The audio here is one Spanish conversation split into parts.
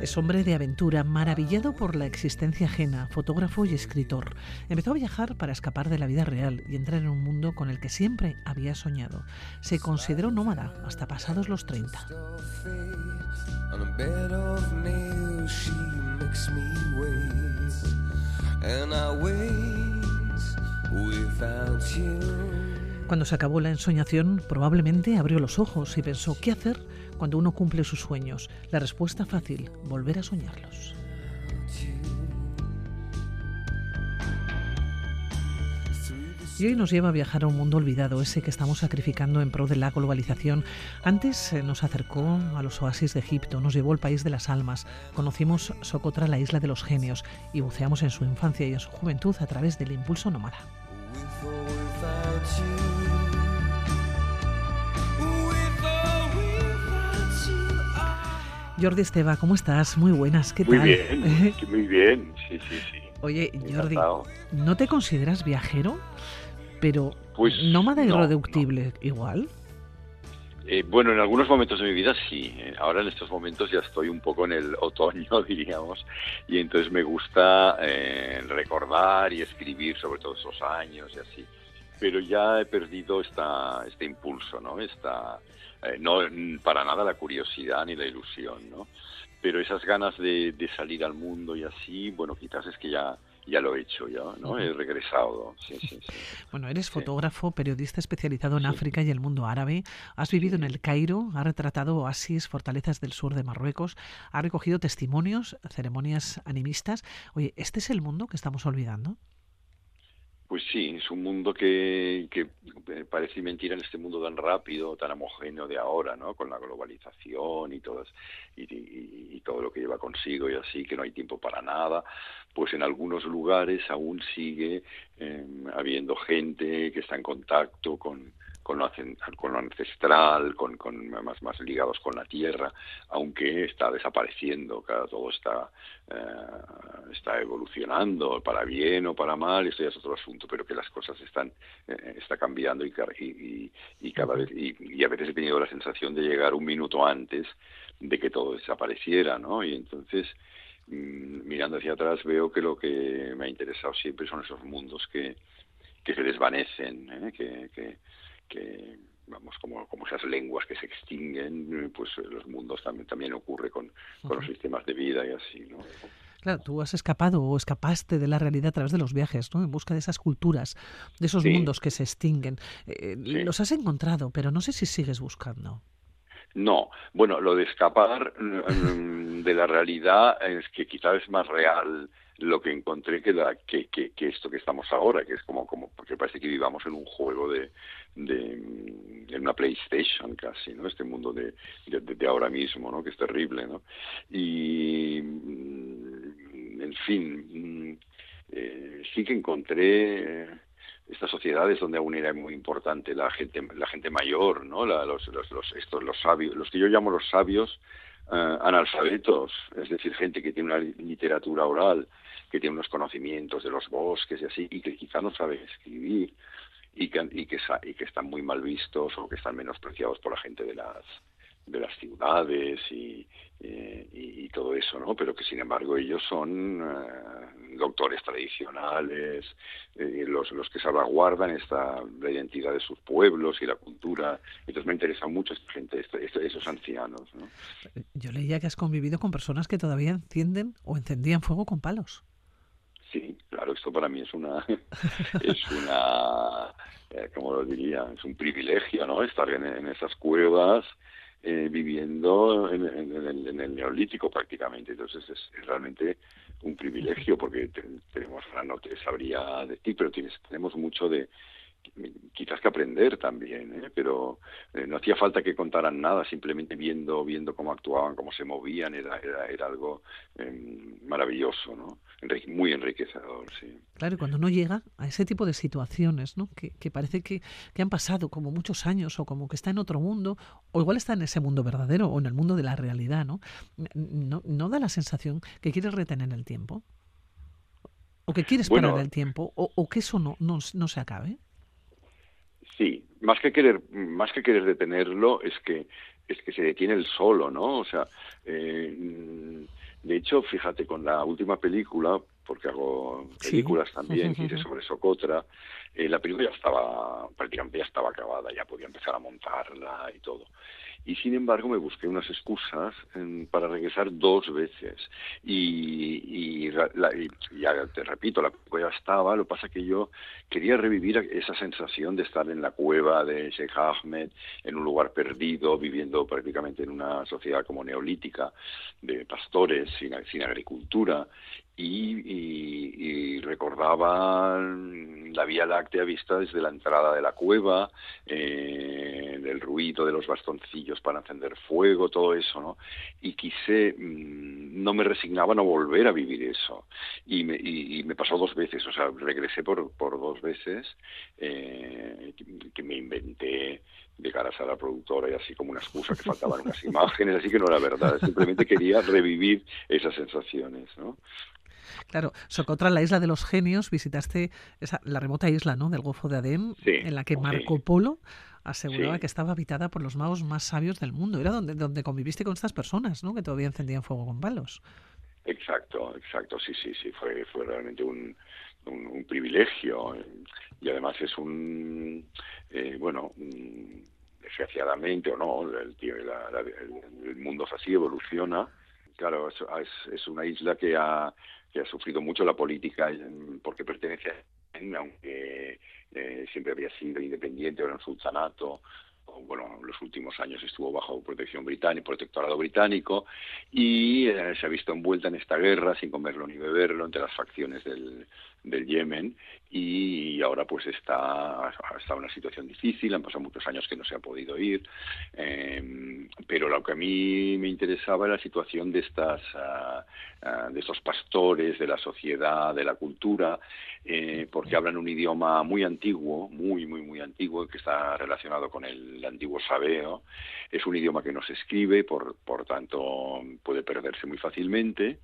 Es hombre de aventura, maravillado por la existencia ajena, fotógrafo y escritor. Empezó a viajar para escapar de la vida real y entrar en un mundo con el que siempre había soñado. Se consideró nómada hasta pasados los 30. On a bed of nails, she makes me wait. And I wait without you. Cuando se acabó la ensoñación, probablemente abrió los ojos y pensó, ¿qué hacer cuando uno cumple sus sueños? La respuesta fácil, volver a soñarlos. Y hoy nos lleva a viajar a un mundo olvidado, ese que estamos sacrificando en pro de la globalización. Antes eh, nos acercó a los oasis de Egipto, nos llevó al país de las almas, conocimos Socotra, la isla de los genios, y buceamos en su infancia y en su juventud a través del impulso nómada. Jordi Esteba, ¿cómo estás? Muy buenas, ¿qué Muy tal? bien, muy bien, sí, sí, sí. Oye, Jordi. ¿no te consideras viajero? Pero Pues nómada no, irreductible igual. Eh, bueno, en algunos momentos de mi vida sí. Eh, Ahora en estos momentos ya estoy un poco en el otoño, diríamos, y entonces me gusta eh, recordar y escribir sobre todos esos años y así. Pero ya he perdido esta, este impulso, ¿no? Esta, eh, no para nada la curiosidad ni la ilusión, ¿no? Pero esas ganas de, de salir al mundo y así, bueno, quizás es que ya ya lo he hecho, ya, ¿no? He regresado, sí, sí, sí. Bueno, eres fotógrafo, periodista especializado en. África y el mundo árabe. Has vivido en el Cairo, has retratado oasis, fortalezas del sur de Marruecos, has recogido testimonios, ceremonias animistas. Oye, ¿este es el mundo que estamos olvidando? Pues sí, es un mundo que, que eh, parece mentira en este mundo tan rápido, tan homogéneo de ahora, ¿no? Con la globalización y todas y, todo lo que lleva consigo y así, que no hay tiempo para nada. Pues en algunos lugares aún sigue eh, habiendo gente que está en contacto con con lo, con lo ancestral, con, con más, más ligados con la tierra, aunque está desapareciendo, claro, todo está, eh, está evolucionando, para bien o para mal, esto ya es otro asunto, pero que las cosas están eh, está cambiando y, ca- y, y- y cada vez y, y a veces he tenido la sensación de llegar un minuto antes de que todo desapareciera, ¿no? Y entonces mm, mirando hacia atrás veo que lo que me ha interesado siempre son esos mundos que, que se desvanecen, ¿eh? que, que, que, vamos como, como esas lenguas que se extinguen, pues eh, los mundos también también ocurre con, con los sistemas de vida y así, ¿no? Claro, tú has escapado o escapaste de la realidad a través de los viajes, ¿no? En busca de esas culturas, de esos Sí. mundos que se extinguen. Eh, Sí. Los has encontrado, pero no sé si sigues buscando. No, bueno, lo de escapar mm, de la realidad es que quizás es más real lo que encontré que, la, que, que, esto que estamos ahora, que es como, como porque parece que vivamos en un juego de, de mm, en una PlayStation casi, ¿no? Este mundo de- de ahora mismo, ¿no? Que es terrible, ¿no? Y, mm, en fin, mm, eh, sí que encontré eh, estas sociedades donde aún era muy importante la gente la gente mayor no La- los, los, los estos los sabios los que yo llamo los sabios eh, analfabetos es decir gente que tiene una li- literatura oral que tiene unos conocimientos de los bosques y así y que quizá no sabe escribir y que y que, están muy mal vistos o que están menospreciados por la gente de las de las ciudades y, eh, y todo eso, ¿no? Pero que sin embargo ellos son eh, doctores tradicionales, eh, los, los que salvaguardan esta, la identidad de sus pueblos y la cultura. Entonces me interesa mucho esta gente, este- este- esos ancianos, ¿no? Yo leía que has convivido con personas que todavía encienden o encendían fuego con palos. Sí, claro, esto para mí es una, es una, eh, ¿cómo lo diría? Es un privilegio, ¿no? Estar en, en esas cuevas eh, viviendo en, en- en el, en el neolítico prácticamente. Entonces es, realmente un privilegio porque te- tenemos, no te sabría decir, pero tienes, tenemos mucho de quizás que aprender también, ¿eh? pero eh, no hacía falta que contaran nada, simplemente viendo viendo cómo actuaban, cómo se movían, era, era, era algo eh, maravilloso, ¿no? Muy enriquecedor, sí. Claro, y cuando uno llega a ese tipo de situaciones, ¿no? Que, que parece que, que han pasado como muchos años o como que está en otro mundo, o igual está en ese mundo verdadero o en el mundo de la realidad, ¿No, no da la sensación que quieres retener el tiempo? ¿O que quieres Bueno, parar el tiempo? ¿O, o que eso no, no, no se acabe? Sí, más que querer, más que querer detenerlo, es que es que se detiene el solo, ¿no? O sea, eh, de hecho, fíjate, con la última película, porque hago películas también, hice sobre Socotra, eh, la película ya estaba, prácticamente ya estaba acabada, ya podía empezar a montarla y todo y sin embargo me busqué unas excusas para regresar dos veces. Y, ya te repito, la cueva estaba, lo que pasa que yo quería revivir esa sensación de estar en la cueva de Sheikh Ahmed, en un lugar perdido, viviendo prácticamente en una sociedad como neolítica, de pastores, sin, sin agricultura, y, recordaba la Vía Láctea vista desde la entrada de la cueva, eh, del ruido de los bastoncillos para encender fuego, todo eso, ¿no? Y quise, mm, no me resignaba a no volver a vivir eso. Y me, y, me pasó dos veces, o sea, regresé por, por dos veces, eh, que me inventé de caras a la productora y así como una excusa que faltaban unas imágenes, así que no era verdad, simplemente quería revivir esas sensaciones, ¿no? Claro, Socotra, la isla de los genios, visitaste esa, la remota isla ¿no? del Golfo de Adén, en la que Marco Polo aseguraba que estaba habitada por los magos más sabios del mundo. Era donde, donde conviviste con estas personas, ¿no? Que todavía encendían fuego con palos. Exacto, exacto, sí, sí, sí, fue, fue realmente un, un, privilegio y además es un, eh, bueno, desgraciadamente o no, el, el, mundo así, evoluciona. Claro, es, es, una isla que ha, que ha sufrido mucho la política porque pertenece a aunque eh, siempre había sido independiente, era un sultanato, bueno, en los últimos años estuvo bajo protección británica, protectorado británico, y eh, se ha visto envuelta en esta guerra sin comerlo ni beberlo entre las facciones del, del Yemen y ahora pues está, está en una situación difícil, han pasado muchos años que no se ha podido ir, em, pero lo que a mí me interesaba era la situación de estas ah, de estos pastores, de la sociedad, de la cultura, eh, porque hablan un idioma muy antiguo, muy, muy, muy antiguo, que está relacionado con el antiguo sabeo, es un idioma que no se escribe, por, por tanto puede perderse muy fácilmente,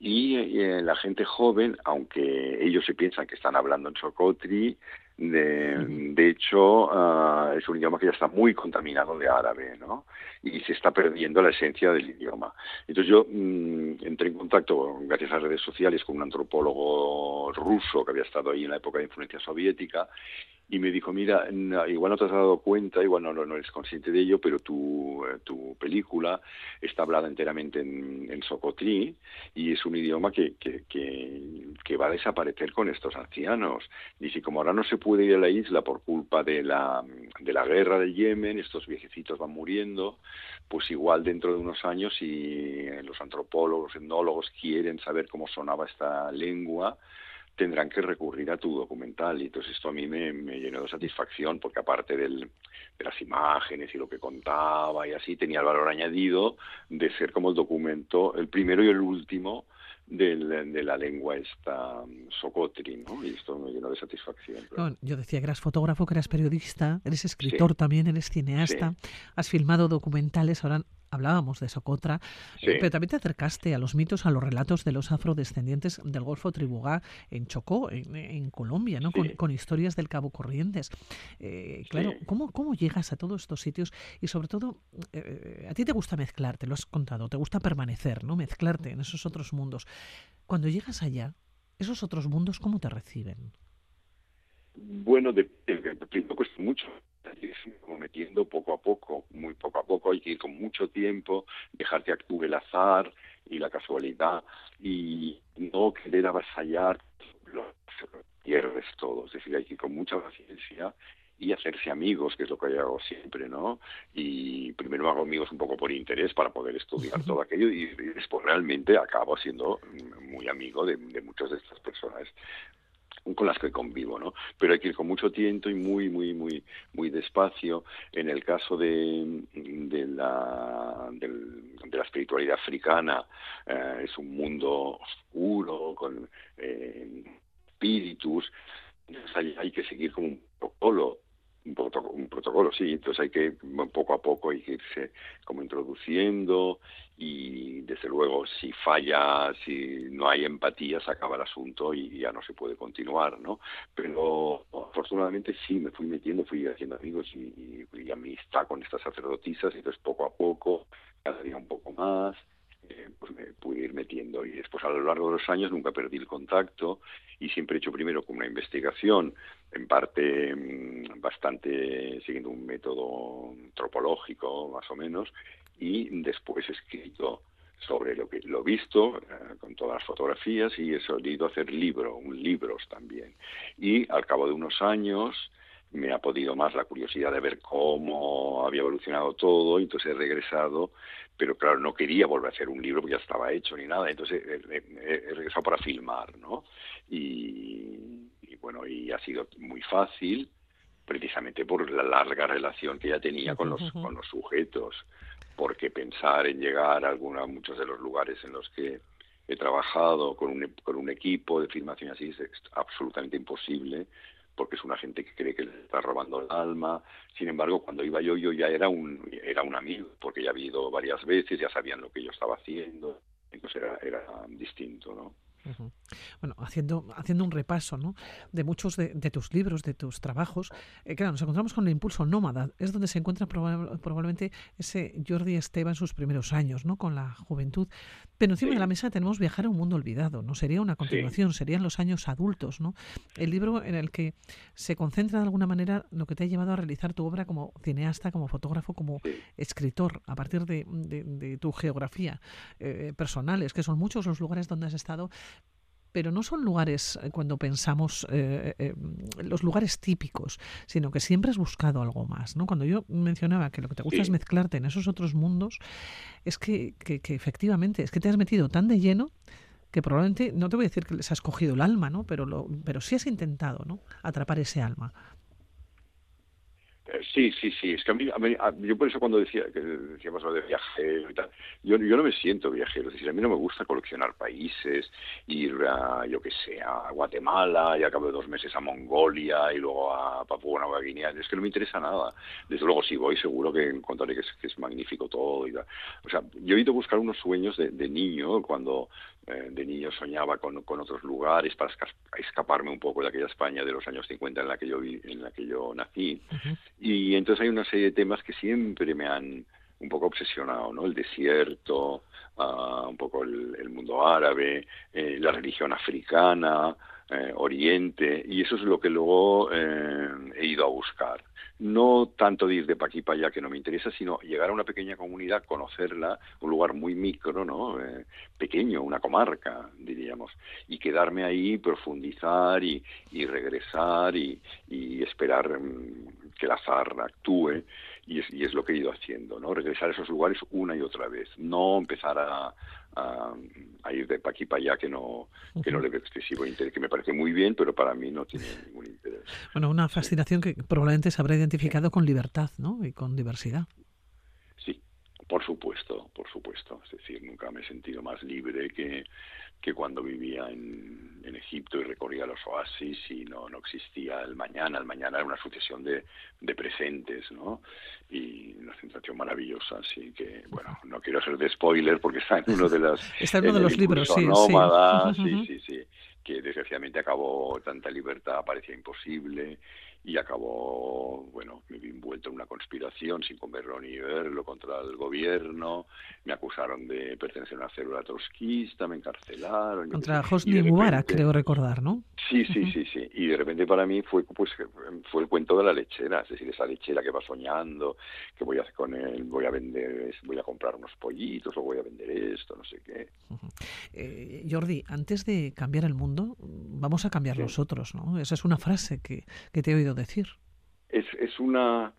y, eh, la gente joven, aunque ellos se piensan que están hablando en Socotri, de, de hecho ah, es un idioma que ya está muy contaminado de árabe, ¿no? Y se está perdiendo la esencia del idioma. Entonces yo mm, entré en contacto, gracias a redes sociales, con un antropólogo ruso que había estado ahí en la época de influencia soviética y me dijo, mira, igual no te has dado cuenta, igual no, no eres consciente de ello, pero tu, eh, tu película está hablada enteramente en, en y es un idioma que, que, que, va a desaparecer con estos ancianos. Si como ahora no se puede ir a la isla por culpa de la, de la guerra del Yemen, estos viejecitos van muriendo, pues igual dentro de unos años si los antropólogos, etnólogos quieren saber cómo sonaba esta lengua, tendrán que recurrir a tu documental. Y entonces esto a mí me, llenó de satisfacción, porque aparte del, de las imágenes y lo que contaba y así, tenía el valor añadido de ser como el documento, el primero y el último del, de la lengua esta mm, socotri, ¿no? Y esto me llenó de satisfacción. yo decía que eras fotógrafo, que eras periodista, eres escritor también, eres cineasta, has filmado documentales, ahora hablábamos de Socotra, eh, pero también te acercaste a los mitos, a los relatos de los afrodescendientes del Golfo Tribugá en Chocó, en, Colombia, ¿no? Con, historias del Cabo Corrientes. Eh, claro, ¿cómo, ¿cómo llegas a todos estos sitios? Y sobre todo, eh, a ti te gusta mezclar, te lo has contado, te gusta permanecer, ¿no? Mezclarte en esos otros mundos. Cuando llegas allá, esos otros mundos, ¿cómo te reciben? Bueno, de, cuesta mucho como metiendo poco a poco, muy poco a poco, hay que ir con mucho tiempo, dejar que actúe el azar y la casualidad y no querer avasallar, lo pierdes todo, es decir, hay que ir con mucha paciencia y hacerse amigos, que es lo que yo hago siempre, ¿no? Y primero me hago amigos un poco por interés para poder estudiar todo aquello y, después realmente acabo siendo muy amigo de, de muchas de estas personas con las que convivo, ¿no? Pero hay que ir con mucho tiento y muy, muy, muy, muy despacio. En el caso de, de, la, de, la espiritualidad africana, eh, es un mundo oscuro, con eh, espíritus. hay que seguir como un protocolo un, protocolo, sí, entonces hay que poco a poco hay irse como introduciendo y desde luego si falla, si no hay empatía, se acaba el asunto y ya no se puede continuar, ¿no? Pero afortunadamente sí, me fui metiendo, fui haciendo amigos y, y, amistad con estas sacerdotisas y entonces poco a poco, cada día un poco más, eh, pues me pude ir metiendo y después a lo largo de los años nunca perdí el contacto y siempre he hecho primero como una investigación en parte mm, bastante siguiendo un método antropológico más o menos y después escrito sobre lo que lo visto eh, con todas las fotografías y he solido hacer libro, un libros también. Y al cabo de unos años me ha podido más la curiosidad de ver cómo había evolucionado todo, y entonces he regresado, pero claro, no quería volver a hacer un libro porque ya estaba hecho ni nada, entonces he, regresado para filmar, ¿no? Y, y, bueno, y ha sido muy fácil, precisamente por la larga relación que ya tenía con los, con los sujetos porque pensar en llegar a, alguna, muchos de los lugares en los que he trabajado con un, con un equipo de filmación así es absolutamente imposible porque es una gente que cree que le está robando el alma. Sin embargo, cuando iba yo, yo ya era un, era un amigo, porque ya había ido varias veces, ya sabían lo que yo estaba haciendo, entonces era, era distinto, ¿no? Bueno, haciendo, haciendo un repaso ¿no? de muchos de, tus libros, de tus trabajos, eh, claro, nos encontramos con el impulso nómada. Es donde se encuentra probablemente ese Jordi Esteba en sus primeros años, ¿no? con la juventud. Pero encima de la mesa tenemos Viajar a un mundo olvidado. ¿no? Sería una continuación, serían los años adultos. ¿no? El libro en el que se concentra de alguna manera lo que te ha llevado a realizar tu obra como cineasta, como fotógrafo, como escritor, a partir de, tu geografía eh, personal. Es que son muchos los lugares donde has estado pero no son lugares eh, cuando pensamos eh, eh, los lugares típicos, sino que siempre has buscado algo más. ¿no? Cuando yo mencionaba que lo que te gusta es mezclarte en esos otros mundos, es que, que, efectivamente es que te has metido tan de lleno que probablemente, no te voy a decir que les has cogido el alma, ¿no? pero, lo, pero sí has intentado ¿no? atrapar ese alma. Eh, sí, sí, sí. Es que a mí, yo por eso cuando decía que decíamos lo de viajero y tal, yo, yo no me siento viajero. Es decir, a mí no me gusta coleccionar países, ir a, yo que sé, a Guatemala y a cabo de dos meses a Mongolia y luego a Papua Nueva Guinea. Es que no me interesa nada. Desde luego, si voy, seguro que encontraré que es, que es magnífico todo y tal. O sea, yo he ido a buscar unos sueños de, de niño cuando eh, de niño soñaba con, con, otros lugares para escaparme un poco de aquella España de los años 50 en la que yo vi, en la que yo nací y entonces hay una serie de temas que siempre me han un poco obsesionado, ¿no? El desierto, uh, un poco el, el, mundo árabe, eh, la religión africana, eh, Oriente, y eso es lo que luego eh, he ido a buscar no tanto de ir de pa' aquí para allá que no me interesa, sino llegar a una pequeña comunidad, conocerla, un lugar muy micro, ¿no? Eh, pequeño, una comarca, diríamos, y quedarme ahí, profundizar y, y regresar y, esperar mm, que el azar actúe y es, y es lo que he ido haciendo, ¿no? Regresar a esos lugares una y otra vez, no empezar a, a, ir de pa' aquí para allá que no, que no le veo excesivo interés, que me parece muy bien, pero para mí no tiene ningún interés. Bueno, una fascinación que probablemente se habrá identificado con libertad, ¿no? Y con diversidad. Por supuesto, por supuesto. Es decir, nunca me he sentido más libre que que cuando vivía en, en, Egipto y recorría los oasis y no, no existía el mañana. El mañana era una sucesión de, de presentes, ¿no? Y una sensación maravillosa, así que, bueno, no quiero ser de spoiler porque está en uno de las... está en uno de los libros, sí, sí, sí, sí, que desgraciadamente acabó tanta libertad, parecía imposible y acabó, bueno, me vi envuelto en una conspiración sin comerlo ni verlo contra el gobierno, me acusaron de pertenecer a una célula trotskista, me encarcelaron. Contra Hosni Mubarak, creo recordar, ¿no? Sí, sí, sí, sí, y de repente para mí fue pues fue el cuento de la lechera, es decir, esa lechera que va soñando, que voy a hacer con él, voy a vender, voy a comprar unos pollitos o voy a vender esto, no sé qué. Eh, Jordi, antes de cambiar el mundo, vamos a cambiar nosotros, ¿no? Esa es una frase que, que te he oído decir. Es, es una...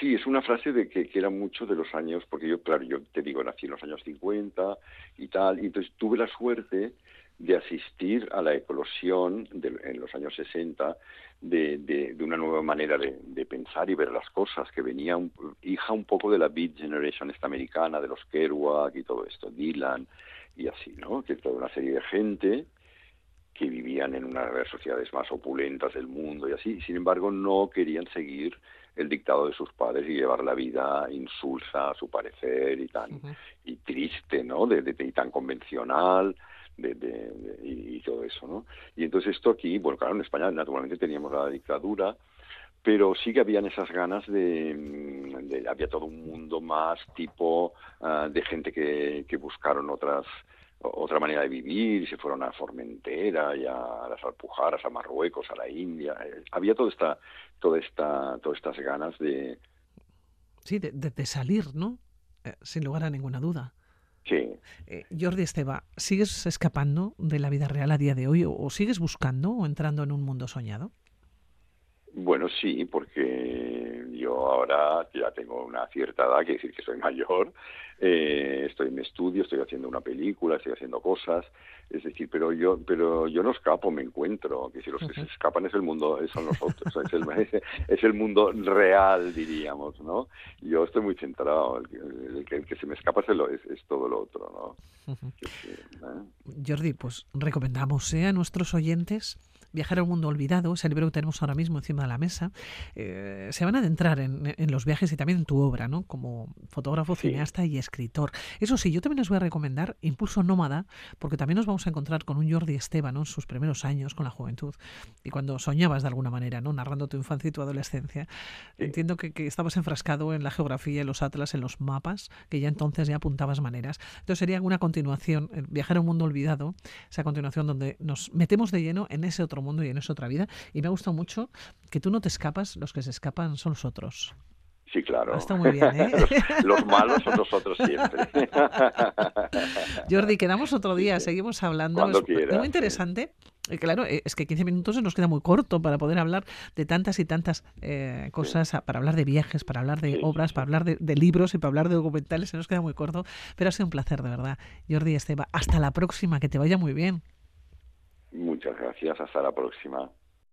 Sí, es una frase de que, que, era mucho de los años, porque yo, claro, yo te digo, nací en los años 50 y tal, y entonces tuve la suerte de asistir a la eclosión de, en los años 60 de, de, de una nueva manera de, de, pensar y ver las cosas, que venía un, hija un poco de la Beat Generation esta americana, de los Kerouac y todo esto, Dylan y así, ¿no? Que toda una serie de gente que vivían en una de las sociedades más opulentas del mundo y así, y sin embargo no querían seguir el dictado de sus padres y llevar la vida insulsa a su parecer y tan y triste, ¿no? De, de, y tan convencional. De, de, y, todo eso, ¿no? Y entonces esto aquí, bueno, claro, en España naturalmente teníamos la dictadura, pero sí que habían esas ganas de, de había todo un mundo más tipo uh, de gente que, que buscaron otras otra manera de vivir, y se fueron a Formentera y a las Alpujaras, a Marruecos, a la India. Eh, había toda esta, toda esta, todas estas ganas de... Sí, de, de, salir, ¿no? Eh, sin lugar a ninguna duda. Sí. Eh, Jordi Esteba, ¿sigues escapando de la vida real a día de hoy o, o sigues buscando o entrando en un mundo soñado? Bueno, sí, porque yo ahora ya tengo una cierta edad, quiere decir que soy mayor, eh, estoy en estudio, estoy haciendo una película, estoy haciendo cosas, es decir, pero yo, pero yo no escapo, me encuentro, que si los que se escapan es el mundo, son nosotros, es el, es el mundo real, diríamos, ¿no? Yo estoy muy centrado, el, el, que, el que, se me escapa es, el, es, es todo lo otro, ¿no? ¿eh? Jordi, pues recomendamos ¿eh? a nuestros oyentes Viajar al mundo olvidado, ese libro que tenemos ahora mismo encima de la mesa, eh, se van a adentrar en, en, los viajes y también en tu obra, ¿no? Como fotógrafo, sí. cineasta y escritor. Eso sí, yo también les voy a recomendar Impulso Nómada, porque también nos vamos a encontrar con un Jordi Esteban, ¿no? En sus primeros años con la juventud y cuando soñabas de alguna manera, ¿no? Narrando tu infancia y tu adolescencia. Sí. Entiendo que, que, estabas enfrascado en la geografía, en los atlas, en los mapas, que ya entonces ya apuntabas maneras. Entonces sería una continuación, Viajar a un mundo olvidado, esa continuación donde nos metemos de lleno en ese otro mundo y en esa otra vida. Y me ha gustado mucho que tú no te escapas, los que se escapan son los otros. Sí, claro. Está muy bien, ¿eh? los, los, malos son nosotros siempre. Jordi, quedamos otro día, seguimos hablando. Cuando es muy interesante. Sí. Claro, es que 15 minutos se nos queda muy corto para poder hablar de tantas y tantas eh, cosas, sí. para hablar de viajes, para hablar de sí, obras, para hablar de, de, libros y para hablar de documentales, se nos queda muy corto, pero ha sido un placer, de verdad. Jordi Esteba, hasta la próxima, que te vaya muy bien. Muchas gracias, hasta la próxima.